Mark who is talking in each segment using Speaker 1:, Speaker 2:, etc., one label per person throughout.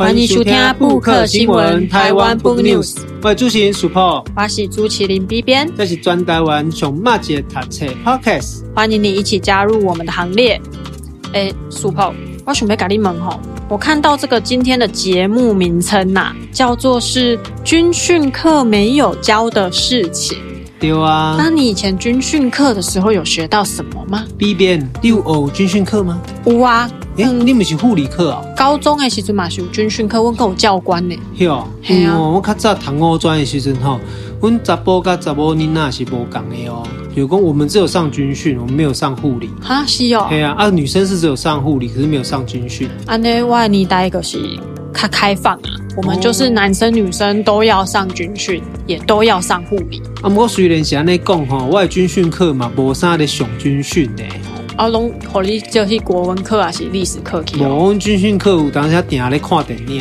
Speaker 1: 欢迎收听布克新闻台湾 Book News。我是主持人 Super，
Speaker 2: 我是朱麒麟 B 编，
Speaker 1: 这是专台湾上马街读册 Podcast。
Speaker 2: 欢迎你一起加入我们的行列。哎，Super，我准备给你问吼，我看到这个今天的节目名称呐、啊，叫做是军训课没有教的事情。
Speaker 1: 对啊，
Speaker 2: 那你以前军训课的时候有学到什么吗
Speaker 1: ？B 编，你有学军训课吗？
Speaker 2: 有啊。
Speaker 1: 哎、欸，你们是护理课啊？
Speaker 2: 高中的时阵嘛是有军训课，阮跟有教官呢。
Speaker 1: 是哦，嗯哦，我较早读五专的时阵吼，阮查甫甲查某囡仔是无共的哦。有讲我们只有上军训，我们没有上护理。
Speaker 2: 哈，是哦。
Speaker 1: 对啊，啊，女生是只有上护理，可是没有上军训。
Speaker 2: 啊，那我年代个是较开放啊，我们就是男生女生都要上军训，也都要上护理。
Speaker 1: 啊，不过虽然是安尼讲吼，我的军训课嘛无啥咧上军训的。
Speaker 2: 啊，拢互你就是国文课还是历史课去？
Speaker 1: 我们军训课有当时定下来看电影。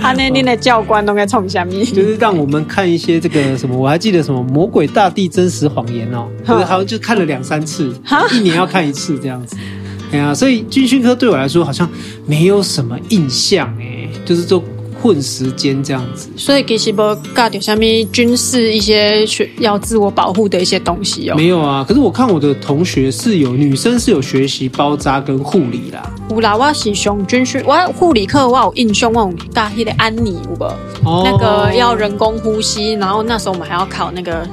Speaker 2: 啊，那恁的教官都在创啥咪？
Speaker 1: 就是让我们看一些这个什么，我还记得什么《魔鬼大地真实谎言》哦，就是好像就看了两三次，一年要看一次这样子。哎呀，所以军训课对我来说好像没有什么印象哎，就是说。混时间这样子，
Speaker 2: 所以其实不教到什么军事一些学要自我保护的一些东西哦。
Speaker 1: 没有啊，可是我看我的同学是有女生是有学习包扎跟护理啦。
Speaker 2: 有啦，我是上军训，我护理课我有印象，我有教那个安妮有无？哦，那个要人工呼吸，然后那时候我们还要考那个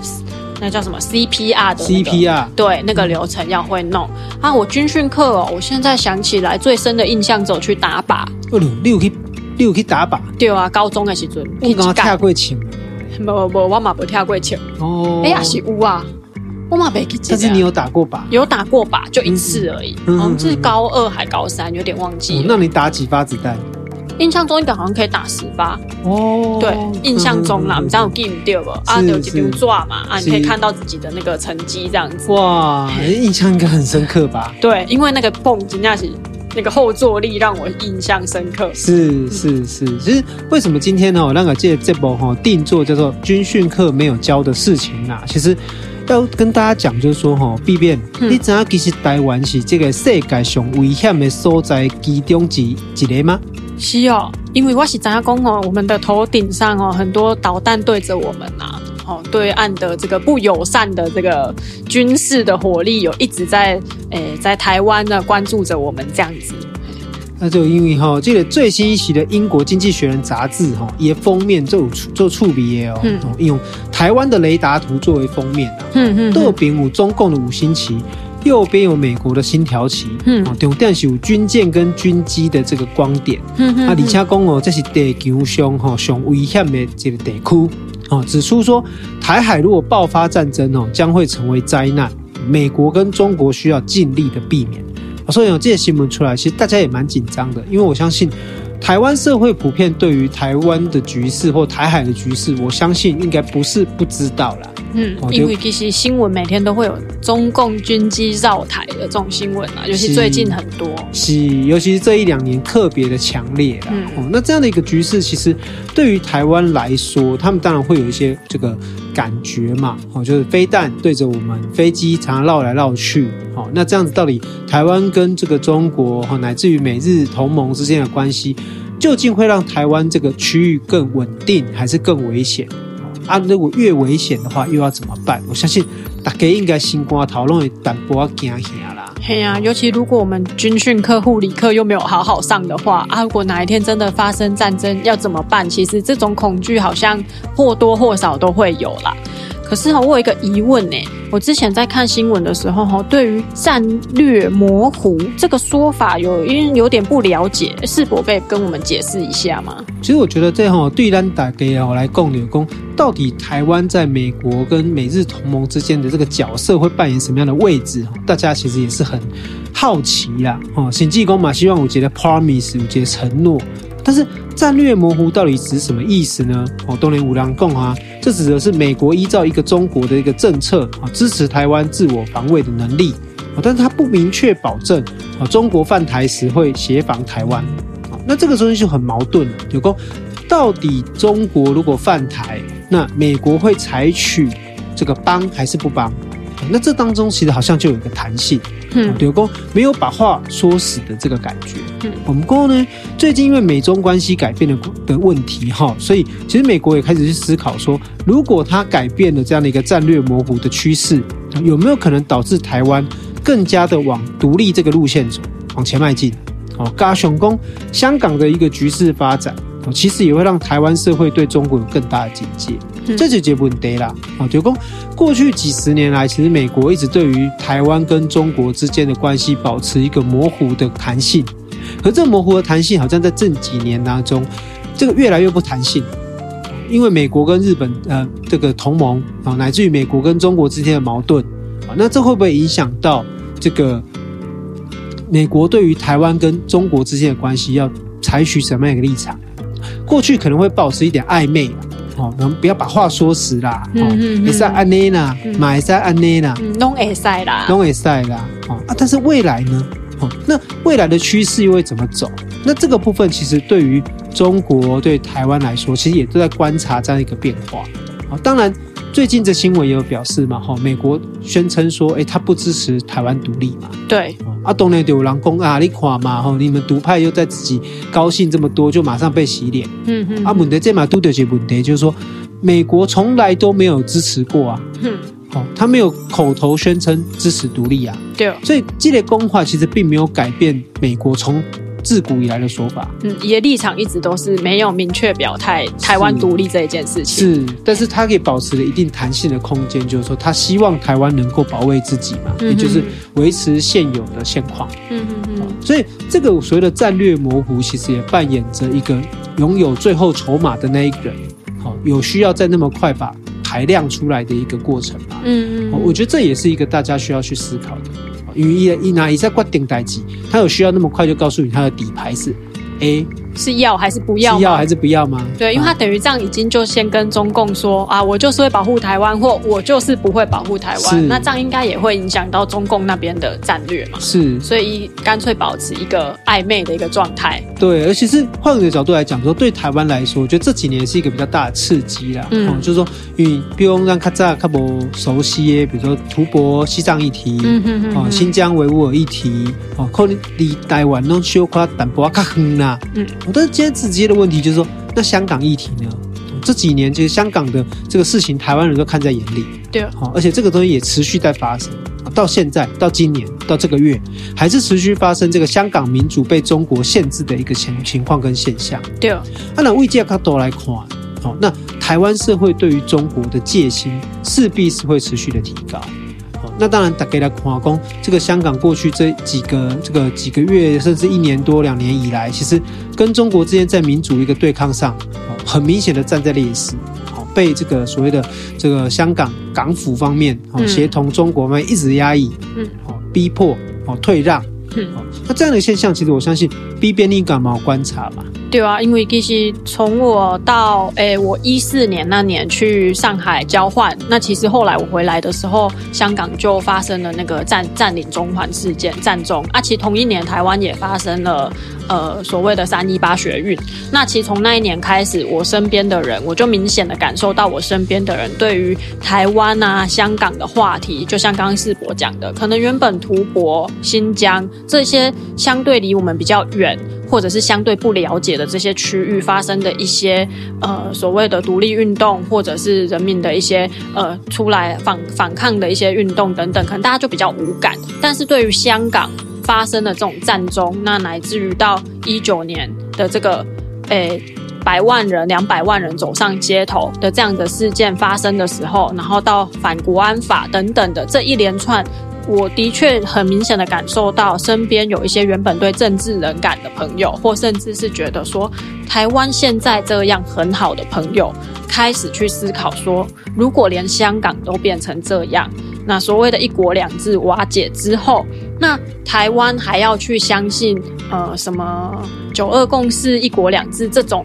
Speaker 2: 那叫什么 CPR 的、那个、
Speaker 1: CPR，
Speaker 2: 对，那个流程要会弄。啊，我军训课哦，我现在想起来最深的印象走去打靶。
Speaker 1: 哦，你有去？你有去打靶？
Speaker 2: 对啊，高中的时阵。
Speaker 1: 我刚刚跳过枪。
Speaker 2: 无无，我嘛不跳过枪。哦。哎呀，是有啊，我嘛没去。
Speaker 1: 但是你有打过靶？
Speaker 2: 有打过靶，就一次而已。嗯。好像是高二还高三，有点忘记了。
Speaker 1: 那你打几发子弹？
Speaker 2: 印象中一个好像可以打十发。哦。对，印象中啦，你知道有记唔对不？啊，有几丢抓嘛？啊，你可以看到自己的那个成绩这样子。
Speaker 1: 哇，印象应该很深刻吧？
Speaker 2: 对，因为那个蹦真的是。那个后坐力让我印象深刻。
Speaker 1: 是是是，其实为什么今天呢？我那个借这部哈定做叫做军训课没有教的事情啊，其实要跟大家讲，就是说哈，B 编，你知道其实台湾是这个世界上危险的所在其中之一个吗？
Speaker 2: 是哦，因为我是怎样讲哦，我们的头顶上哦很多导弹对着我们啊。哦，对岸的这个不友善的这个军事的火力，有一直在诶，在台湾呢关注着我们这样子。
Speaker 1: 那就因为哈，这个最新一期的英国经济学人杂志哈，也封面做做触笔哦，用台湾的雷达图作为封面啊。嗯嗯。右边有中共的五星旗，右边有美国的星条旗。嗯。中间是有军舰跟军机的这个光点。嗯嗯。啊，而且讲哦，这是地球上哈上危险的这个地区。哦，指出说台海如果爆发战争哦，将会成为灾难。美国跟中国需要尽力的避免。所以有这些新闻出来，其实大家也蛮紧张的，因为我相信台湾社会普遍对于台湾的局势或台海的局势，我相信应该不是不知道啦。
Speaker 2: 嗯，因为其实新闻每天都会有中共军机绕台的这种新闻啊，尤其最近很多。
Speaker 1: 是，尤其是这一两年特别的强烈啦。嗯，哦，那这样的一个局势，其实对于台湾来说，他们当然会有一些这个感觉嘛。哦，就是飞弹对着我们，飞机常常绕来绕去。哦，那这样子到底台湾跟这个中国，哈，乃至于美日同盟之间的关系，究竟会让台湾这个区域更稳定，还是更危险？啊，如果越危险的话，又要怎么办？我相信大家应该心肝讨论会淡薄仔惊吓啦。
Speaker 2: 嘿呀、啊，尤其如果我们军训课、护理课又没有好好上的话，啊，如果哪一天真的发生战争，要怎么办？其实这种恐惧好像或多或少都会有啦。可是哈，我有一个疑问呢。我之前在看新闻的时候哈，对于战略模糊这个说法有因有点不了解，是否可以跟我们解释一下吗？
Speaker 1: 其实我觉得这哈对单打给哦来共有共，到底台湾在美国跟美日同盟之间的这个角色会扮演什么样的位置？大家其实也是很好奇啦。哦，新济公嘛，希望我觉得 promise，我觉得承诺。但是战略模糊到底指什么意思呢？哦，东联五郎共啊，这指的是美国依照一个中国的一个政策啊，支持台湾自我防卫的能力啊，但是它不明确保证啊，中国犯台时会协防台湾啊，那这个东西就很矛盾了。有说，到底中国如果犯台，那美国会采取这个帮还是不帮？那这当中其实好像就有一个弹性。嗯，刘公没有把话说死的这个感觉。嗯，我们过后呢，最近因为美中关系改变的的问题哈，所以其实美国也开始去思考说，如果它改变了这样的一个战略模糊的趋势，有没有可能导致台湾更加的往独立这个路线走，往前迈进？哦，加上说香港的一个局势发展，哦，其实也会让台湾社会对中国有更大的警戒。这就结问题啦。啊，就说过去几十年来，其实美国一直对于台湾跟中国之间的关系保持一个模糊的弹性。可这模糊的弹性，好像在这几年当中，这个越来越不弹性。因为美国跟日本呃这个同盟啊，乃至于美国跟中国之间的矛盾啊，那这会不会影响到这个？美国对于台湾跟中国之间的关系要采取什么样一个立场？过去可能会保持一点暧昧，哦，能不要把话说死啦，哦，也是安内啦，马也是安内啦，
Speaker 2: 拢会塞啦，
Speaker 1: 拢会塞啦，哦啊，但是未来呢？哦，那未来的趋势又会怎么走？那这个部分其实对于中国对台湾来说，其实也都在观察这样一个变化。哦，当然。最近这新闻也有表示嘛，哈，美国宣称说，哎，他不支持台湾独立嘛。
Speaker 2: 对。
Speaker 1: 啊，当然就有人说啊，你看嘛，哈，你们独派又在自己高兴这么多，就马上被洗脸。嗯嗯。啊，问题这嘛都得解问题，就是说，美国从来都没有支持过啊。嗯。好，他没有口头宣称支持独立啊。对。所以这类公话其实并没有改变美国从。自古以来的说法，
Speaker 2: 嗯，你的立场一直都是没有明确表态台湾独立这一件事情，
Speaker 1: 是，但是他可以保持了一定弹性的空间，就是说他希望台湾能够保卫自己嘛，嗯、也就是维持现有的现况，嗯嗯嗯，所以这个所谓的战略模糊，其实也扮演着一个拥有最后筹码的那一个人，好，有需要再那么快把排量出来的一个过程嘛，嗯嗯，我觉得这也是一个大家需要去思考的。因为一拿一在决定代志，他有需要那么快就告诉你他的底牌是 A。
Speaker 2: 是要还是不要？
Speaker 1: 是要还是不要吗？
Speaker 2: 对，因为他等于这样已经就先跟中共说啊，我就是会保护台湾，或我就是不会保护台湾。那这样应该也会影响到中共那边的战略嘛？是，所以干脆保持一个暧昧的一个状态。
Speaker 1: 对，而且是换个角度来讲说，对台湾来说，我觉得这几年是一个比较大的刺激啦。嗯，就是说，因为比如让卡扎卡博熟悉，比如说图博西藏议题，嗯哼哼，哦，新疆维吾尔议题，哦，可能离台湾弄小夸淡薄卡远啦，嗯。但是今天直接的问题就是说，那香港议题呢？这几年其实香港的这个事情，台湾人都看在眼里。对，好，而且这个东西也持续在发生，到现在，到今年，到这个月，还是持续发生这个香港民主被中国限制的一个情情况跟现象。对，那为这个角度来看，好，那台湾社会对于中国的戒心势必是会持续的提高。那当然，大家来看讲，这个香港过去这几个这个几个月，甚至一年多两年以来，其实跟中国之间在民主一个对抗上，很明显的站在劣势，被这个所谓的这个香港港府方面哦，协同中国方面一直压抑，嗯，逼迫，哦退让。嗯，那这样的现象，其实我相信 B 边应该蛮好观察嘛。
Speaker 2: 对啊，因为其实从我到诶、我一四年那年去上海交换，那其实后来我回来的时候，香港就发生了那个占占领中环事件，占中啊。其实同一年，台湾也发生了呃所谓的三一八学运。那其实从那一年开始，我身边的人，我就明显的感受到我身边的人对于台湾啊、香港的话题，就像刚刚世博讲的，可能原本图博、新疆。这些相对离我们比较远，或者是相对不了解的这些区域发生的一些呃所谓的独立运动，或者是人民的一些呃出来反反抗的一些运动等等，可能大家就比较无感。但是对于香港发生的这种战争，那乃至于到一九年的这个诶百万人、两百万人走上街头的这样的事件发生的时候，然后到反国安法等等的这一连串。我的确很明显的感受到，身边有一些原本对政治冷感的朋友，或甚至是觉得说台湾现在这样很好的朋友，开始去思考说，如果连香港都变成这样，那所谓的一国两制瓦解之后，那台湾还要去相信呃什么九二共识、一国两制这种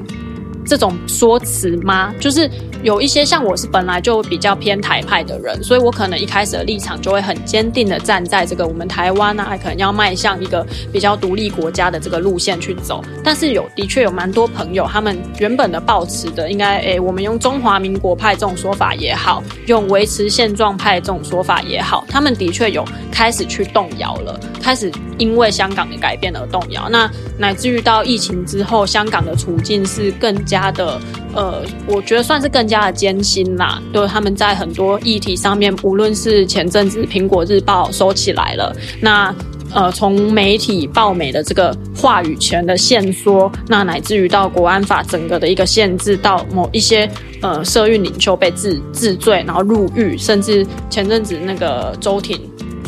Speaker 2: 这种说辞吗？就是有一些像我是本来就比较偏台派的人，所以我可能一开始的立场就会很坚定的站在这个我们台湾啊，可能要迈向一个比较独立国家的这个路线去走。但是有的确有蛮多朋友，他们原本的抱持的应该，诶，我们用中华民国派这种说法也好，用维持现状派这种说法也好，他们的确有开始去动摇了，开始因为香港的改变而动摇。那乃至于到疫情之后，香港的处境是更加的，呃，我觉得算是更加的艰辛啦。就是他们在很多议题上面，无论是前阵子《苹果日报》收起来了，那呃，从媒体报媒的这个话语权的限缩，那乃至于到国安法整个的一个限制，到某一些呃社运领袖被治治罪，然后入狱，甚至前阵子那个周庭。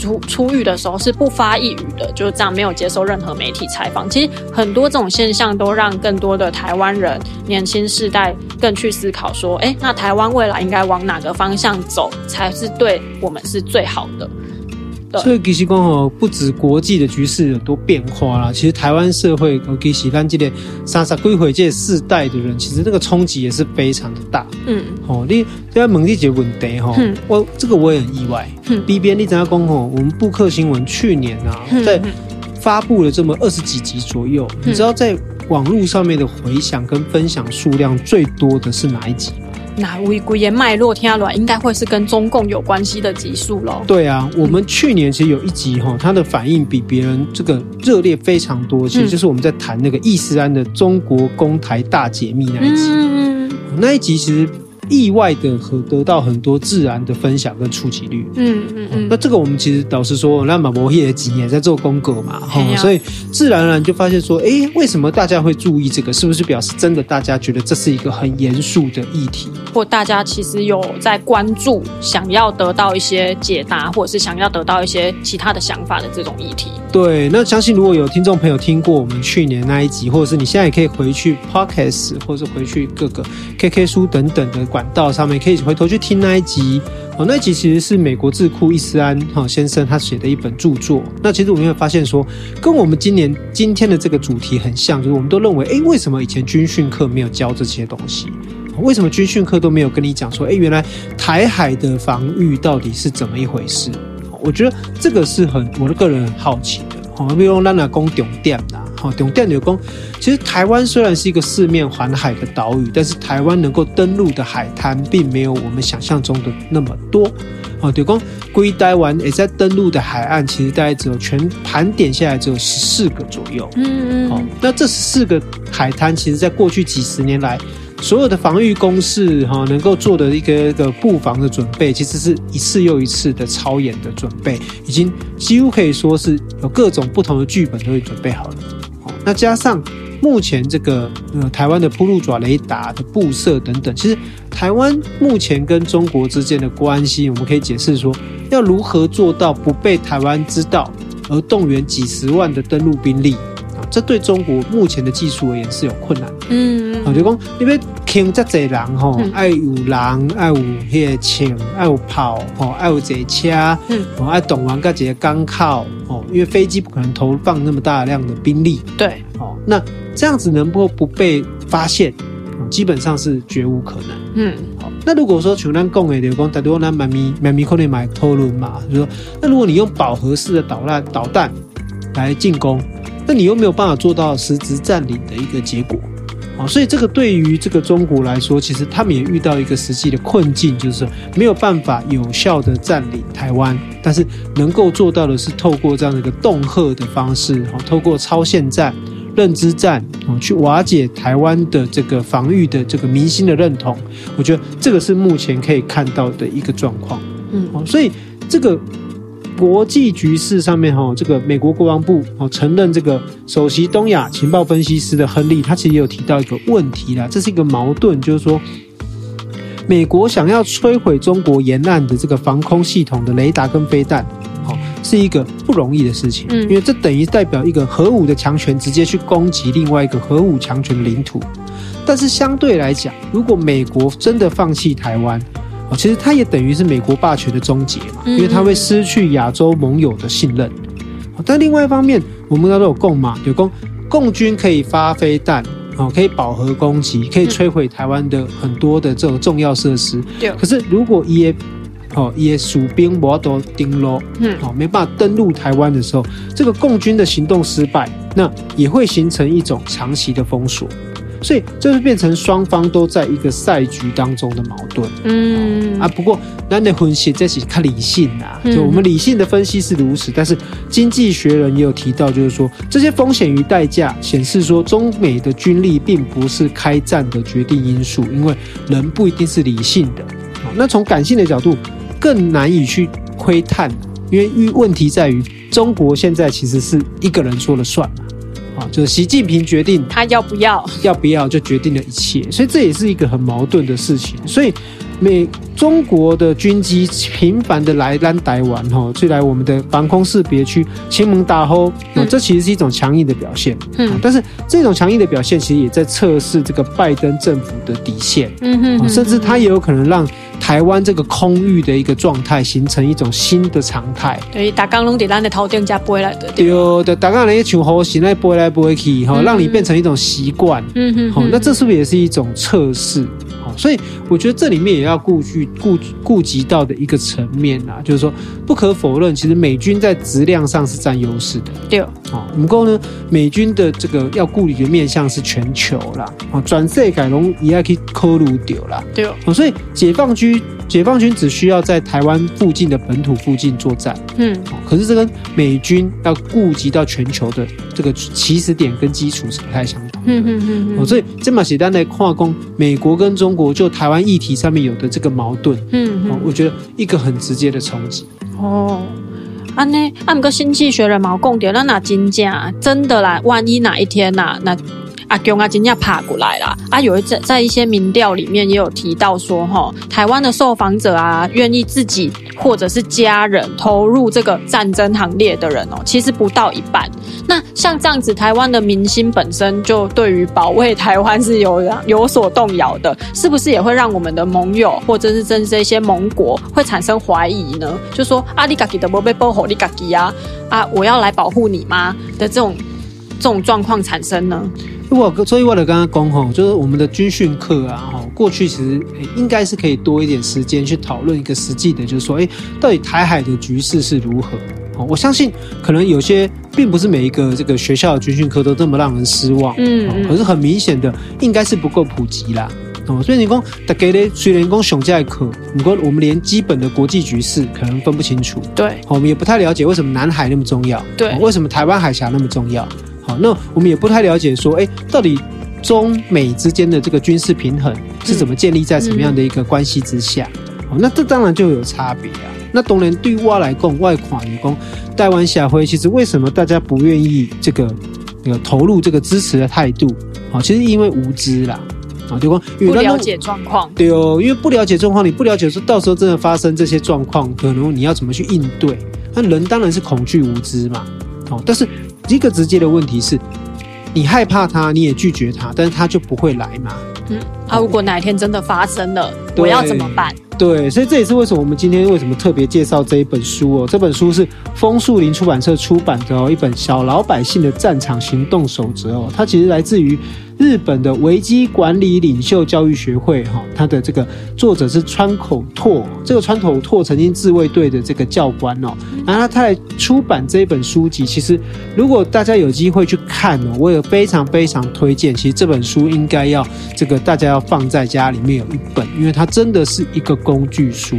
Speaker 2: 出出狱的时候是不发一语的，就是这样，没有接受任何媒体采访。其实很多这种现象都让更多的台湾人、年轻世代更去思考说：哎，那台湾未来应该往哪个方向走才是对我们是最好的？
Speaker 1: 所以其实讲吼，不止国际的局势有多变化啦，其实台湾社会，其实咱这个三十几岁这世代的人，其实那个冲击也是非常的大。嗯，哦，你在问你一个问题哈，我这个我也很意外。嗯，B B，你怎样讲吼？我们布克新闻去年啊，在发布了这么二十几集左右，你知道在网络上面的回响跟分享数量最多的是哪一集？
Speaker 2: 那回归的脉络听下来，应该会是跟中共有关系的集数喽。
Speaker 1: 对啊，我们去年其实有一集哈，它的反应比别人这个热烈非常多。其实就是我们在谈那个易思安的中国公台大解密那一集。嗯，那一集其实。意外的和得到很多自然的分享跟触及率，嗯嗯嗯。那这个我们其实导师说，那马博业几年在做功课嘛，哈、嗯，所以自然而然就发现说，哎、欸，为什么大家会注意这个？是不是表示真的大家觉得这是一个很严肃的议题？
Speaker 2: 或大家其实有在关注，想要得到一些解答，或者是想要得到一些其他的想法的这种议题？
Speaker 1: 对，那相信如果有听众朋友听过我们去年那一集，或者是你现在也可以回去 Podcast，或者是回去各个 KK 书等等的。管道上面可以回头去听那一集哦，那一集其实是美国智库易思安哈先生他写的一本著作。那其实我们会发现说，跟我们今年今天的这个主题很像，就是我们都认为，哎，为什么以前军训课没有教这些东西？为什么军训课都没有跟你讲说，哎，原来台海的防御到底是怎么一回事？我觉得这个是很我的个人很好奇。好，比如咱来讲重点啦，好，重点就讲，其实台湾虽然是一个四面环海的岛屿，但是台湾能够登陆的海滩并没有我们想象中的那么多。好，就讲归台湾也在登陆的海岸，其实大概只有全盘点下来只有十四个左右。嗯嗯。好，那这十四个海滩，其实在过去几十年来。所有的防御工事，哈，能够做的一个一个布防的准备，其实是一次又一次的超演的准备，已经几乎可以说是有各种不同的剧本都已经准备好了。好，那加上目前这个呃台湾的铺路爪雷达的布设等等，其实台湾目前跟中国之间的关系，我们可以解释说，要如何做到不被台湾知道，而动员几十万的登陆兵力。这对中国目前的技术而言是有困难的。嗯，好，就讲因为听这侪人吼，爱有人，爱有那个枪，爱有炮，吼，爱有这车，嗯，爱动员个几个港口，哦，因为飞机不可能投放那么大量的兵力。
Speaker 2: 对，
Speaker 1: 哦，那这样子能够不被发现，基本上是绝无可能。嗯，好，那如果说像咱讲的，就讲大多咱蛮咪蛮咪可能买讨论嘛，就说那如果你用饱和式的导弹导弹来进攻。那你又没有办法做到实质占领的一个结果，啊，所以这个对于这个中国来说，其实他们也遇到一个实际的困境，就是没有办法有效的占领台湾，但是能够做到的是透过这样的一个恫吓的方式，啊，透过超限战、认知战，啊，去瓦解台湾的这个防御的这个民心的认同。我觉得这个是目前可以看到的一个状况，嗯，所以这个。国际局势上面，哈，这个美国国防部哦承认这个首席东亚情报分析师的亨利，他其实也有提到一个问题啦，这是一个矛盾，就是说，美国想要摧毁中国沿岸的这个防空系统的雷达跟飞弹，哦，是一个不容易的事情，因为这等于代表一个核武的强权直接去攻击另外一个核武强权的领土，但是相对来讲，如果美国真的放弃台湾，哦，其实它也等于是美国霸权的终结嘛，因为它会失去亚洲盟友的信任。但另外一方面，我们都有共嘛，有共共军可以发飞弹，哦，可以饱和攻击，可以摧毁台湾的很多的这种重要设施。
Speaker 2: 对。
Speaker 1: 可是如果伊的哦伊的属兵无都登陆，嗯，哦，没办法登陆台湾的时候，这个共军的行动失败，那也会形成一种长期的封锁。所以，这就变成双方都在一个赛局当中的矛盾。嗯啊，不过咱的分析这是看理性啊，就我们理性的分析是如此。但是，经济学人也有提到，就是说这些风险与代价显示说，中美的军力并不是开战的决定因素，因为人不一定是理性的。那从感性的角度，更难以去窥探，因为问题在于中国现在其实是一个人说了算嘛。啊，就是习近平决定
Speaker 2: 他要不要，
Speaker 1: 要不要就决定了一切，所以这也是一个很矛盾的事情。所以美中国的军机频繁的来咱台湾，哈，就来我们的防空识别区，前门大吼，嗯，这其实是一种强硬的表现。嗯，但是这种强硬的表现，其实也在测试这个拜登政府的底线。嗯哼，甚至他也有可能让。台湾这个空域的一个状态，形成一种新的常态。
Speaker 2: 对，打刚拢在咱的头顶加飞来的。
Speaker 1: 对的，大家那些像猴行来飞来飞去，哈，让你变成一种习惯。嗯哼，好，那这是不是也是一种测试？所以我觉得这里面也要顾及顾顾及到的一个层面啊，就是说不可否认，其实美军在质量上是占优势的。
Speaker 2: 对，
Speaker 1: 好，不过呢，美军的这个要顾虑的面向是全球啦，啊，转世改龙也要去考虑掉啦。
Speaker 2: 对哦，
Speaker 1: 所以解放军。解放军只需要在台湾附近的本土附近作战，嗯，可是这跟美军要顾及到全球的这个起始点跟基础是不太相同的，嗯嗯嗯，哦，所以这么简单的跨工，美国跟中国就台湾议题上面有的这个矛盾，嗯，我觉得一个很直接的冲击。
Speaker 2: 哦，安呢，按个经济学人毛共点，那哪金价真的啦，万一哪一天呐、啊，那。阿公啊，今天爬过来了啊！有一在在一些民调里面也有提到说，哈，台湾的受访者啊，愿意自己或者是家人投入这个战争行列的人哦，其实不到一半。那像这样子，台湾的民心本身就对于保卫台湾是有有所动摇的，是不是也会让我们的盟友或者是甚至一些盟国会产生怀疑呢？就说啊，你自己的不被保护，你自己啊啊，我要来保护你吗？的这种这种状况产生呢？
Speaker 1: 如果所以为了刚刚讲吼，就是我们的军训课啊，吼，过去其实应该是可以多一点时间去讨论一个实际的，就是说，哎，到底台海的局势是如何？我相信可能有些并不是每一个这个学校的军训课都这么让人失望，嗯，嗯，可是很明显的应该是不够普及啦，哦，所以你讲大家咧虽然讲上这课，不过我们连基本的国际局势可能分不清楚，
Speaker 2: 对，
Speaker 1: 我们也不太了解为什么南海那么重要，
Speaker 2: 对，
Speaker 1: 为什么台湾海峡那么重要。好，那我们也不太了解，说，哎，到底中美之间的这个军事平衡是怎么建立在什么样的一个关系之下？好、那这当然就有差别啊。那当然对外来讲，外款员工台湾社会，其实为什么大家不愿意这个这个投入这个支持的态度？好，其实因为无知啦，啊，对光？
Speaker 2: 不了解状况，
Speaker 1: 对哦，因为不了解状况，你不了解说到时候真的发生这些状况，可能你要怎么去应对？那人当然是恐惧无知嘛。哦，但是。一个直接的问题是，你害怕他，你也拒绝他，但是他就不会来嘛？
Speaker 2: 嗯，啊，如果哪一天真的发生了，我要怎么办？
Speaker 1: 对，所以这也是为什么我们今天为什么特别介绍这一本书哦。这本书是枫树林出版社出版的哦，一本小老百姓的战场行动守则哦。它其实来自于日本的危机管理领袖教育学会哈，它的这个作者是川口拓，这个川口拓曾经自卫队的这个教官哦。然后他来出版这一本书籍，其实如果大家有机会去看哦，我也非常非常推荐。其实这本书应该要这个大家要放在家里面有一本，因为它真的是一个。工具书，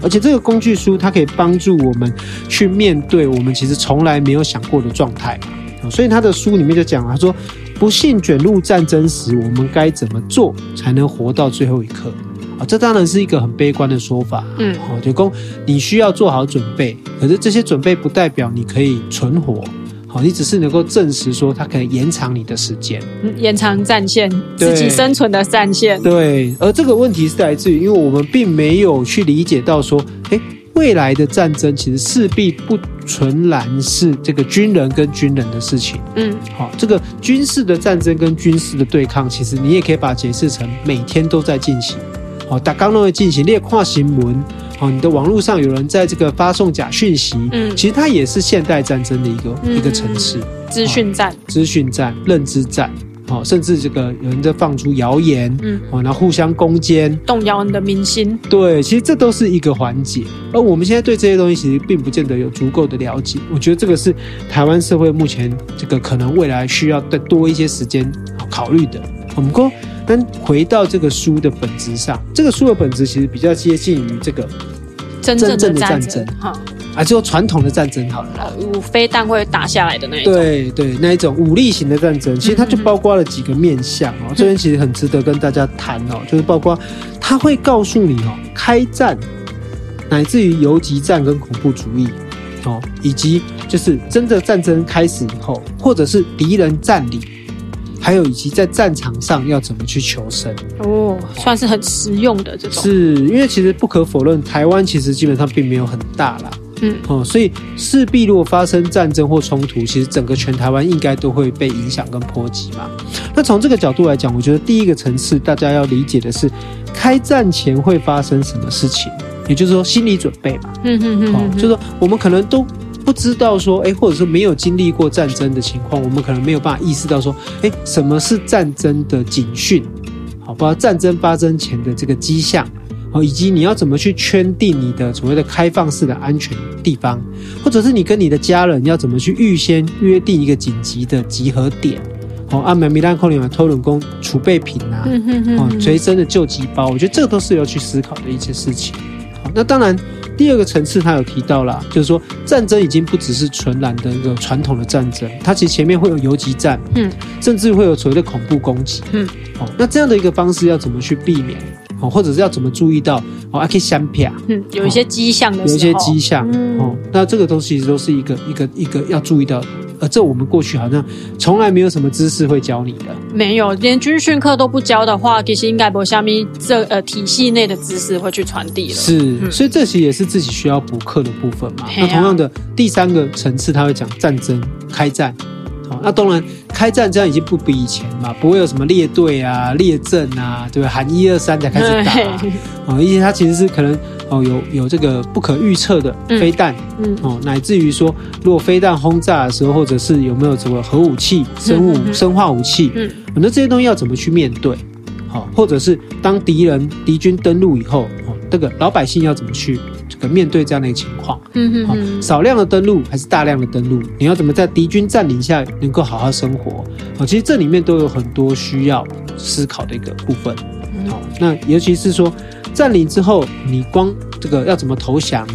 Speaker 1: 而且这个工具书它可以帮助我们去面对我们其实从来没有想过的状态，所以他的书里面就讲了，他说不幸卷入战争时，我们该怎么做才能活到最后一刻？啊，这当然是一个很悲观的说法，嗯，就说你需要做好准备，可是这些准备不代表你可以存活。哦，你只是能够证实说它可以延长你的时间，
Speaker 2: 延长战线，自己生存的战线。
Speaker 1: 对，而这个问题是来自于，因为我们并没有去理解到说，诶，未来的战争其实势必不纯然是这个军人跟军人的事情。嗯，好，这个军事的战争跟军事的对抗，其实你也可以把它解释成每天都在进行。好，大家都会进行，列跨新闻。好，你的网络上有人在这个发送假讯息，嗯，其实它也是现代战争的一个、嗯、一个层次，
Speaker 2: 资讯战、
Speaker 1: 资讯战、认知战。哦，甚至这个有人在放出谣言，嗯，哦，然后互相攻坚，
Speaker 2: 动摇你的民心。
Speaker 1: 对，其实这都是一个环节。而我们现在对这些东西其实并不见得有足够的了解。我觉得这个是台湾社会目前这个可能未来需要再多一些时间考虑的。我们说，但回到这个书的本质上，这个书的本质其实比较接近于这个
Speaker 2: 真正的战争，哈。
Speaker 1: 啊，就传统的战争好了啦，
Speaker 2: 有飞弹会打下来的那一种，
Speaker 1: 对对，那一种武力型的战争，其实它就包括了几个面向哦。嗯、这边其实很值得跟大家谈哦，就是包括它会告诉你哦，开战乃至于游击战跟恐怖主义哦，以及就是真的战争开始以后，或者是敌人占领。还有以及在战场上要怎么去求生
Speaker 2: 哦，算是很实用的这种。
Speaker 1: 是因为其实不可否认，台湾其实基本上并没有很大啦，嗯哦，所以势必如果发生战争或冲突，其实整个全台湾应该都会被影响跟波及嘛。那从这个角度来讲，我觉得第一个层次大家要理解的是，开战前会发生什么事情，也就是说心理准备嘛。嗯嗯嗯，哦，就是说我们可能都。不知道说，哎，或者说没有经历过战争的情况，我们可能没有办法意识到说，哎，什么是战争的警讯，好，包括战争发生前的这个迹象，好，以及你要怎么去圈定你的所谓的开放式的安全地方，或者是你跟你的家人要怎么去预先约定一个紧急的集合点，哦，阿美米兰空里马托伦宫储备品啊，哦，随身的救急包，我觉得这个都是要去思考的一些事情。好，那当然。第二个层次，他有提到了，就是说战争已经不只是纯然的一个传统的战争，它其实前面会有游击战，嗯，甚至会有所谓的恐怖攻击，嗯，哦，那这样的一个方式要怎么去避免？哦，或者是要怎么注意到？哦，还可以相片，嗯，
Speaker 2: 有一些迹象的
Speaker 1: 有一些迹象，嗯、哦，那这个东西都是一个一个一个要注意到的。而这我们过去好像从来没有什么知识会教你的，
Speaker 2: 没有，连军训课都不教的话，其实应该不下面这呃体系内的知识会去传递了。
Speaker 1: 是，嗯、所以这其实也是自己需要补课的部分嘛。啊、那同样的第三个层次，他会讲战争开战。好，那当然开战这样已经不比以前嘛，不会有什么列队啊、列阵啊，对吧？喊一二三才开始打啊，而且它其实是可能。哦，有有这个不可预测的飞弹，嗯，嗯哦，乃至于说，如果飞弹轰炸的时候，或者是有没有什么核武器、生物、嗯、生化武器，嗯，那这些东西要怎么去面对？好、哦，或者是当敌人敌军登陆以后，哦，这个老百姓要怎么去这个面对这样的一个情况？嗯嗯，少量的登陆还是大量的登陆？你要怎么在敌军占领下能够好好生活？哦，其实这里面都有很多需要思考的一个部分。好、哦，那尤其是说。占领之后，你光这个要怎么投降？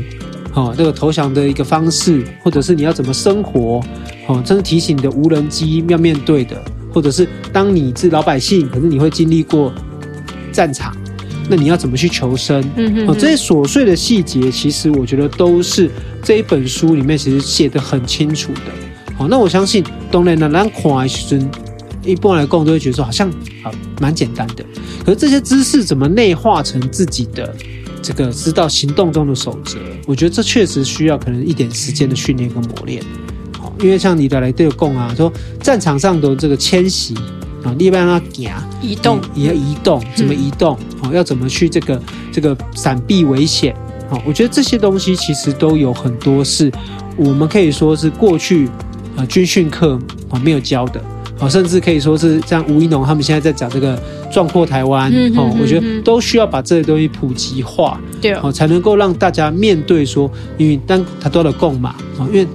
Speaker 1: 哦，这个投降的一个方式，或者是你要怎么生活？哦，这是提醒你的无人机要面对的，或者是当你是老百姓，可是你会经历过战场，那你要怎么去求生？嗯哼，哼，哦，这些琐碎的细节，其实我觉得都是这一本书里面其实写的很清楚的。好，那我相信当然呢，咱看一般来讲都会觉得说好像啊蛮简单的，可是这些知识怎么内化成自己的这个知道行动中的守则？我觉得这确实需要可能一点时间的训练跟磨练。好，因为像你的来对供啊，说战场上的这个迁徙啊，你要让它行
Speaker 2: 移动，
Speaker 1: 也要移动，怎么移动？好，要怎么去这个这个闪避危险？好，我觉得这些东西其实都有很多是我们可以说是过去啊军训课啊没有教的。哦，甚至可以说是像吴一农他们现在在讲这个壮阔台湾，哦，我觉得都需要把这些东西普及化，对哦，才能够让大家面对说，因为当他多了共嘛，哦，因为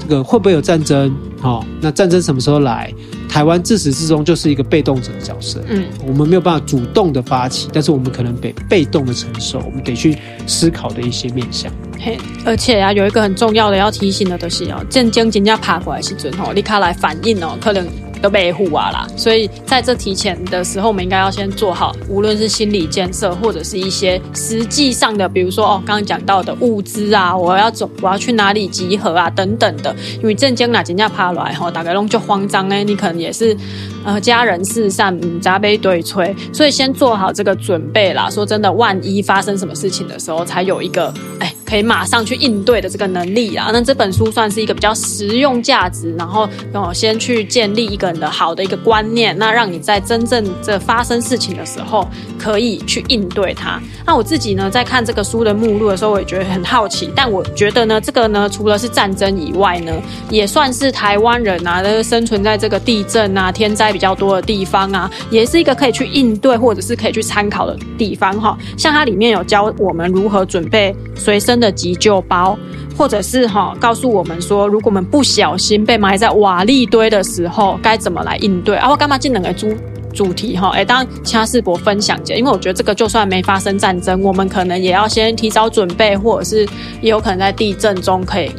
Speaker 1: 这个会不会有战争？哦，那战争什么时候来？台湾自始至终就是一个被动者的角色，嗯，我们没有办法主动的发起，但是我们可能被被动的承受，我们得去思考的一些面向。
Speaker 2: 嘿，而且啊，有一个很重要的要提醒的，就是哦，战争真正爬过来时阵吼，你卡来反应哦，可能。都被护啊啦，所以在这提前的时候，我们应该要先做好，无论是心理建设，或者是一些实际上的，比如说哦，刚刚讲到的物资啊，我要走，我要去哪里集合啊，等等的。因为战争哪真正爬来吼，大概拢就慌张哎，你可能也是呃家人四散，嗯，杂杯对吹，所以先做好这个准备啦。说真的，万一发生什么事情的时候，才有一个哎。可以马上去应对的这个能力啊，那这本书算是一个比较实用价值，然后让我先去建立一个好的一个观念，那让你在真正这发生事情的时候可以去应对它。那我自己呢，在看这个书的目录的时候，我也觉得很好奇。但我觉得呢，这个呢，除了是战争以外呢，也算是台湾人啊，都生存在这个地震啊、天灾比较多的地方啊，也是一个可以去应对或者是可以去参考的地方哈。像它里面有教我们如何准备随身的急救包。或者是哈，告诉我们说，如果我们不小心被埋在瓦砾堆的时候，该怎么来应对？啊，我干嘛进两个主主题哈？哎，当其他世博分享一，因为我觉得这个就算没发生战争，我们可能也要先提早准备，或者是也有可能在地震中可以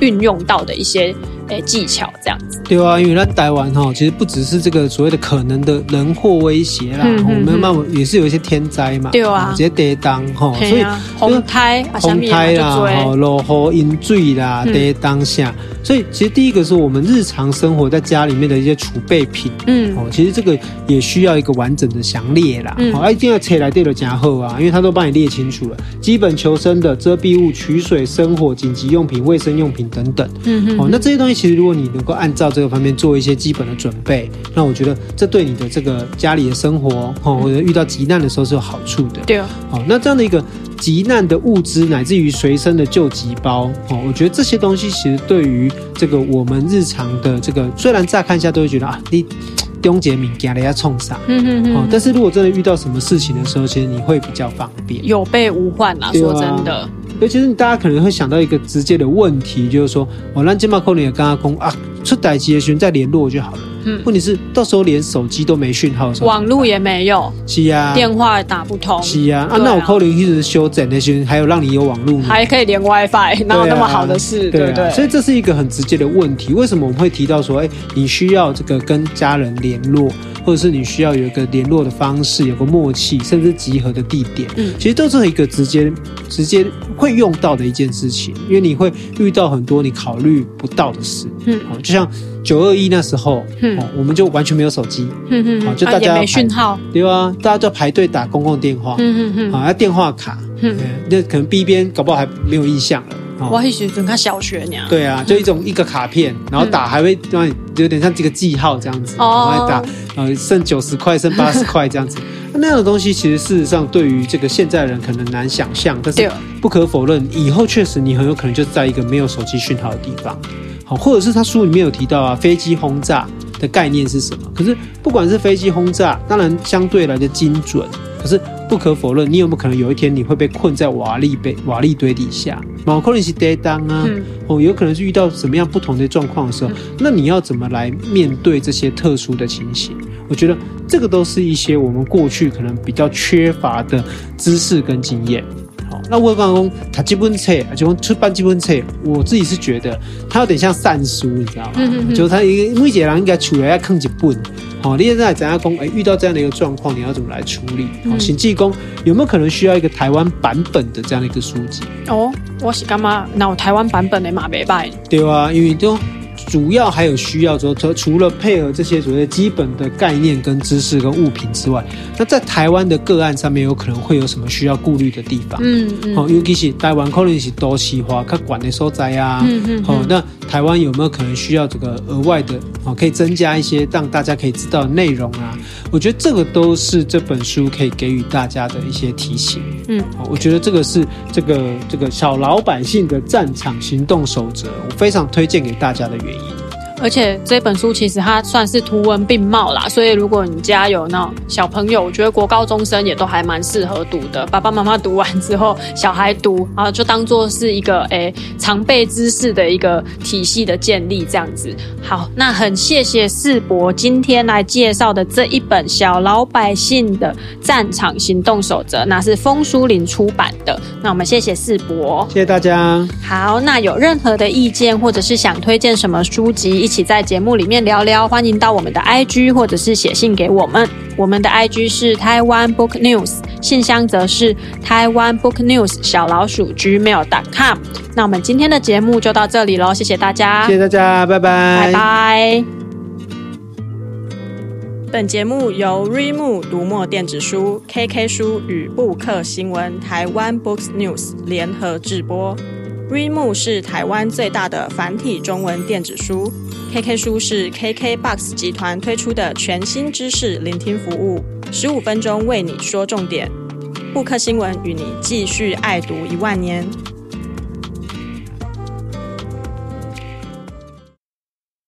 Speaker 2: 运用到的一些。诶，技巧这样子，
Speaker 1: 对啊，因为那台湾哈，其实不只是这个所谓的可能的人祸威胁啦，我们慢慢也是有一些天灾嘛，
Speaker 2: 对啊，
Speaker 1: 直接跌当哈，所以
Speaker 2: 洪灾、
Speaker 1: 洪灾啦，吼，落雨淹水啦，跌当下，所以其实第一个是我们日常生活在家里面的一些储备品，嗯，哦，其实这个也需要一个完整的详列啦，哦，一定要拆来对的加厚啊，因为它都帮你列清楚了，基本求生的遮蔽物、取水、生火、紧急用品、卫生用品等等，嗯嗯，哦，那这些东西。其实，如果你能够按照这个方面做一些基本的准备，那我觉得这对你的这个家里的生活，哦，或者遇到急难的时候是有好处的。
Speaker 2: 对啊，
Speaker 1: 哦，那这样的一个急难的物资，乃至于随身的救急包，哦，我觉得这些东西其实对于这个我们日常的这个，虽然乍看一下都会觉得啊，你丢杰敏给人家冲上，嗯嗯嗯，但是如果真的遇到什么事情的时候，其实你会比较方便，
Speaker 2: 有备无患啊，说真的。
Speaker 1: 尤其是大家可能会想到一个直接的问题，就是说，我让金马扣你也刚刚讲啊，出歹机的时候再联络就好了。嗯，问题是到时候连手机都没讯号
Speaker 2: 网络也没有，
Speaker 1: 是呀，
Speaker 2: 电话也打不通，
Speaker 1: 是呀。啊，那我扣零一直修整那些，还有让你有网络，
Speaker 2: 还可以连 WiFi，哪有那么好的事？对不对？
Speaker 1: 所以这是一个很直接的问题。为什么我们会提到说，哎，你需要这个跟家人联络？或者是你需要有一个联络的方式，有个默契，甚至集合的地点，嗯，其实都是一个直接直接会用到的一件事情，因为你会遇到很多你考虑不到的事，嗯，就像九二一那时候，嗯，我们就完全没有手机，嗯嗯，就大家
Speaker 2: 没讯号，
Speaker 1: 对啊，大家都排队打公共电话，嗯嗯嗯，啊，要电话卡，嗯，那可能 B 边搞不好还没有印象了。
Speaker 2: 我还是整个小学呢。
Speaker 1: 对啊，就一种一个卡片，然后打还会让你有点像这个记号这样子，然后打呃剩九十块剩八十块这样子。那样的东西其实事实上对于这个现在人可能难想象，但是不可否认，以后确实你很有可能就在一个没有手机讯号的地方。好，或者是他书里面有提到啊，飞机轰炸的概念是什么？可是不管是飞机轰炸，当然相对来的精准，可是。不可否认，你有没有可能有一天你会被困在瓦砾被瓦砾堆底下？某可能是跌当啊，嗯、哦，有可能是遇到什么样不同的状况的时候，嗯、那你要怎么来面对这些特殊的情形？我觉得这个都是一些我们过去可能比较缺乏的知识跟经验。好，那我刚刚他基本册，就出版基本册，我自己是觉得它有点像善书，你知道吗？嗯嗯嗯，就他一个每个人应该出来要看几本。好，你现在怎样讲？哎，遇到这样的一个状况，你要怎么来处理？好，请济公有没有可能需要一个台湾版本的这样的一个书籍？
Speaker 2: 哦，我是干嘛？那我台湾版本的嘛没办？
Speaker 1: 对啊，因为都。主要还有需要说，除除了配合这些所谓基本的概念跟知识跟物品之外，那在台湾的个案上面，有可能会有什么需要顾虑的地方？嗯嗯，好，尤其是台湾可能是多西化，它管的所在啊，嗯嗯，好，那台湾有没有可能需要这个额外的，哦，可以增加一些让大家可以知道的内容啊？我觉得这个都是这本书可以给予大家的一些提醒。嗯，我觉得这个是这个这个小老百姓的战场行动守则，我非常推荐给大家的原因。
Speaker 2: 而且这本书其实它算是图文并茂啦，所以如果你家有那种小朋友，我觉得国高中生也都还蛮适合读的。爸爸妈妈读完之后，小孩读啊，就当做是一个诶、欸、常备知识的一个体系的建立这样子。好，那很谢谢世博今天来介绍的这一本小老百姓的战场行动守则，那是风书林出版的。那我们谢谢世博，
Speaker 1: 谢谢大家。
Speaker 2: 好，那有任何的意见或者是想推荐什么书籍？一起在节目里面聊聊，欢迎到我们的 IG 或者是写信给我们。我们的 IG 是台湾 Book News，信箱则是台湾 Book News 小老鼠 Gmail.com。那我们今天的节目就到这里喽，谢谢大家，
Speaker 1: 谢谢大家，拜拜，
Speaker 2: 拜拜。本节目由 Readmoo 读墨电子书、KK 书与布克新闻台湾 Books News 联合制播。Readmoo 是台湾最大的繁体中文电子书。
Speaker 3: KK 书是 KKBOX 集团推出的全新知识聆听服务，十五分钟为你说重点。布克新闻与你继续爱读一万年。